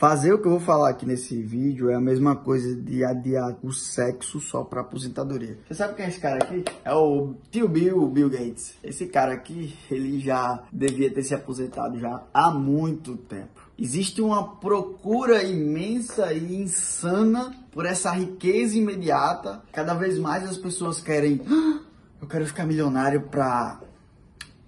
Fazer o que eu vou falar aqui nesse vídeo é a mesma coisa de adiar o sexo só para aposentadoria. Você sabe quem é esse cara aqui? É o tio Bill, Bill Gates. Esse cara aqui, ele já devia ter se aposentado já há muito tempo. Existe uma procura imensa e insana por essa riqueza imediata. Cada vez mais as pessoas querem, ah, eu quero ficar milionário para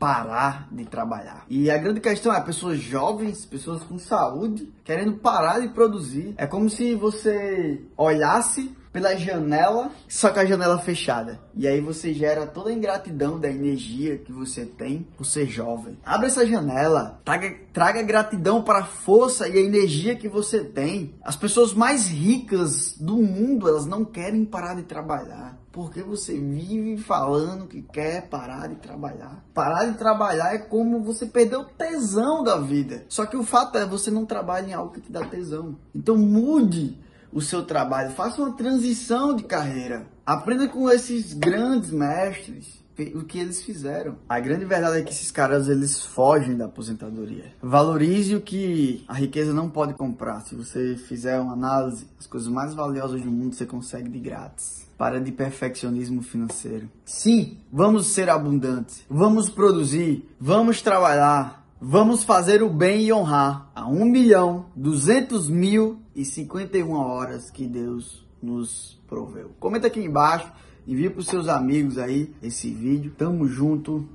parar de trabalhar. E a grande questão é pessoas jovens, pessoas com saúde, querendo parar de produzir. É como se você olhasse pela janela, só com a janela fechada. E aí você gera toda a ingratidão da energia que você tem por ser jovem. Abre essa janela, traga, traga gratidão para a força e a energia que você tem. As pessoas mais ricas do mundo, elas não querem parar de trabalhar. Porque você vive falando que quer parar de trabalhar. Parar de trabalhar é como você perder o tesão da vida. Só que o fato é você não trabalha em algo que te dá tesão. Então mude o seu trabalho, faça uma transição de carreira. Aprenda com esses grandes mestres o que eles fizeram. A grande verdade é que esses caras eles fogem da aposentadoria. Valorize o que a riqueza não pode comprar. Se você fizer uma análise, as coisas mais valiosas do mundo você consegue de grátis. Para de perfeccionismo financeiro. Sim, vamos ser abundantes. Vamos produzir. Vamos trabalhar. Vamos fazer o bem e honrar a 1 milhão 200 mil e 51 horas que Deus nos proveu. Comenta aqui embaixo Envie para os seus amigos aí esse vídeo. Tamo junto.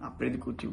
Aprende com o tio